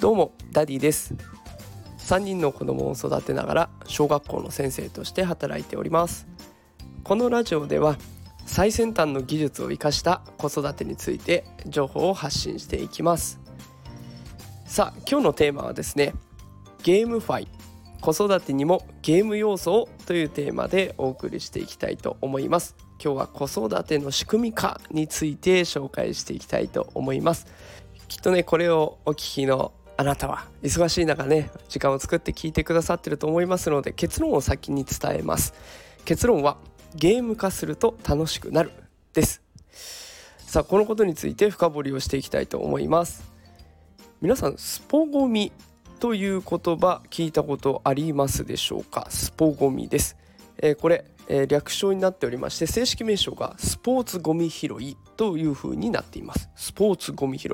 どうもダディです。3人の子供を育てながら小学校の先生として働いております。このラジオでは最先端の技術を生かした子育てについて情報を発信していきます。さあ今日のテーマはですね GameFi。子育てにもゲーム要素をというテーマでお送りしていきたいと思います。今日は子育ての仕組み化について紹介していきたいと思います。きっとねこれをお聞きのあなたは。忙しい中ね時間を作って聞いてくださってると思いますので結論を先に伝えます。結論はゲーム化すると楽しくなる。です。さあこのことについて深掘りをしていきたいと思います。皆さんスポゴミという言葉聞いたことありますでしょうか？スポゴミです、えー、これ、えー、略称になっておりまして正式名称がスポーツゴミ拾いという風になっています。スポーツゴミ拾い。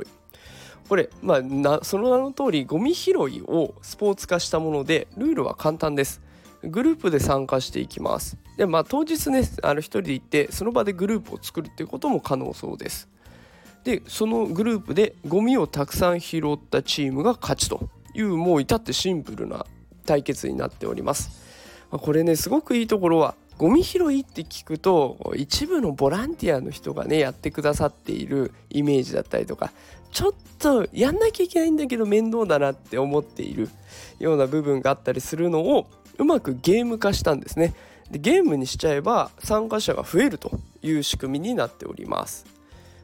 これ、まあ、なその名の通りゴミ拾いをスポーツ化したものでルールは簡単です。グループで参加していきます。でまあ当日ねあの一人で行ってその場でグループを作るっていうことも可能そうです。でそのグループでゴミをたくさん拾ったチームが勝ちというもう至ってシンプルな対決になっております。これねすごくいいところはゴミ拾いって聞くと一部のボランティアの人がねやってくださっているイメージだったりとかちょっとやんなきゃいけないんだけど面倒だなって思っているような部分があったりするのをうまくゲーム化したんですね。でゲームにしちゃえば参加者が増えるという仕組みになっております。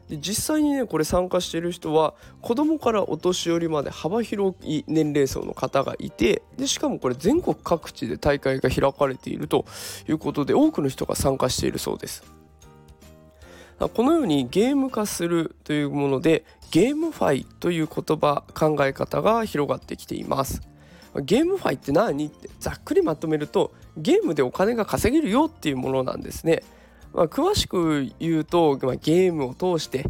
で実際にねこれ参加している人は子供からお年寄りまで幅広い年齢層の方がいてでしかもこれ全国各地で大会が開かれているということで多くの人が参加しているそうです。このようにゲーム化するというものでゲームファイという言葉考え方が広がってきています。ゲームファイって何？ってざっくりまとめるとゲームでお金が稼げるよっていうものなんですね。まあ、詳しく言うと、まあ、ゲームを通して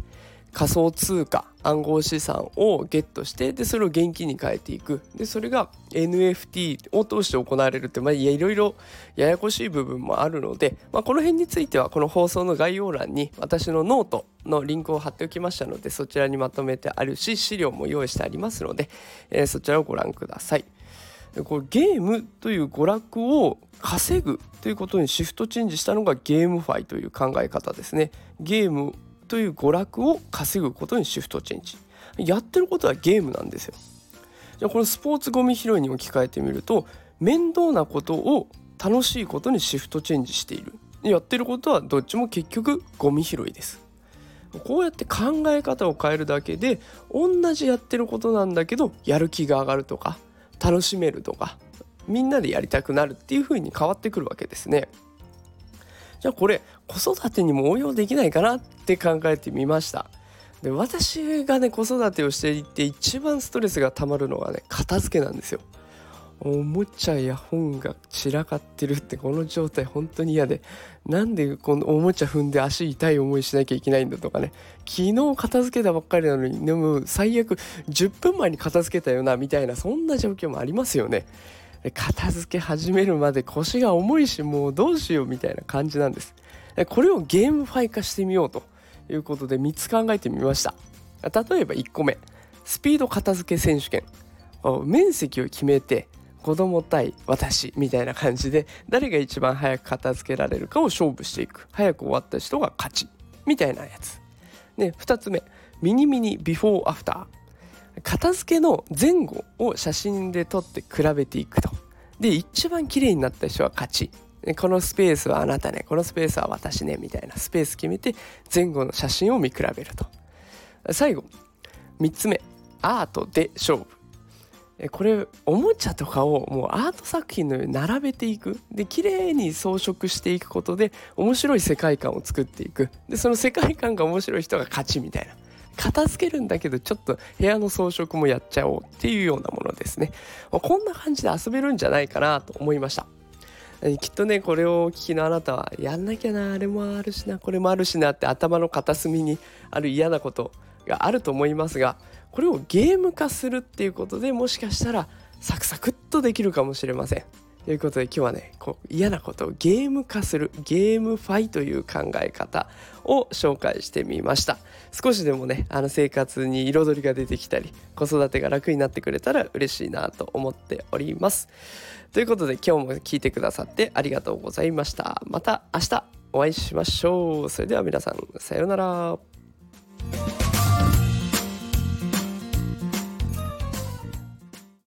仮想通貨暗号資産をゲットしてでそれを現金に変えていくでそれが NFT を通して行われるって、まあ、いろいろややこしい部分もあるので、まあ、この辺についてはこの放送の概要欄に私のノートのリンクを貼っておきましたのでそちらにまとめてあるし資料も用意してありますので、えー、そちらをご覧ください。これゲームという娯楽を稼ぐということにシフトチェンジしたのが GameFi という考え方ですね。ゲームという娯楽を稼ぐことにシフトチェンジ。やってることはゲームなんですよ。じゃあこのスポーツゴミ拾いに置き換えてみると面倒なことを楽しいことにシフトチェンジしている。やってることはどっちも結局ゴミ拾いです。こうやって考え方を変えるだけで同じやってることなんだけどやる気が上がるとか楽しめるとかみんなでやりたくなるっていう風に変わってくるわけですね。じゃあこれ子育てにも応用できないかなって考えてみました。で私がね子育てをしていて一番ストレスがたまるのがね片付けなんですよ。おもちゃや本が散らかってるってこの状態本当に嫌でなんでこのおもちゃ踏んで足痛い思いしなきゃいけないんだとかね。昨日片付けたばっかりなのにでも最悪10分前に片付けたよなみたいなそんな状況もありますよね。片付け始めるまで腰が重いしもうどうしようみたいな感じなんです。これをゲームファイ化してみようということで3つ考えてみました。例えば1個目スピード片付け選手権。面積を決めて子供対私みたいな感じで誰が一番早く片付けられるかを勝負していく。早く終わった人が勝ちみたいなやつ。で2つ目。ミニミニビフォーアフター片付けの前後を写真で撮って比べていくと。で一番綺麗になった人は勝ち。このスペースはあなたね。このスペースは私ね。みたいな。スペース決めて前後の写真を見比べると。最後。3つ目。アートで勝負。これおもちゃとかをもうアート作品のように並べていく。で綺麗に装飾していくことで面白い世界観を作っていく。でその世界観が面白い人が勝ちみたいな。片付けるんだけどちょっと部屋の装飾もやっちゃおうっていうようなものですね。こんな感じで遊べるんじゃないかなと思いました。きっとねこれをお聞きのあなたはやんなきゃなあれもあるしなこれもあるしなって頭の片隅にある嫌なことがあると思いますがこれをゲーム化するっていうことでもしかしたらサクサクっとできるかもしれません。ということで今日はねこう嫌なことをゲーム化するゲームファイという考え方を紹介してみました。少しでもねあの生活に彩りが出てきたり子育てが楽になってくれたら嬉しいなと思っております。ということで今日も聞いてくださってありがとうございました。また明日お会いしましょう。それでは皆さんさようなら。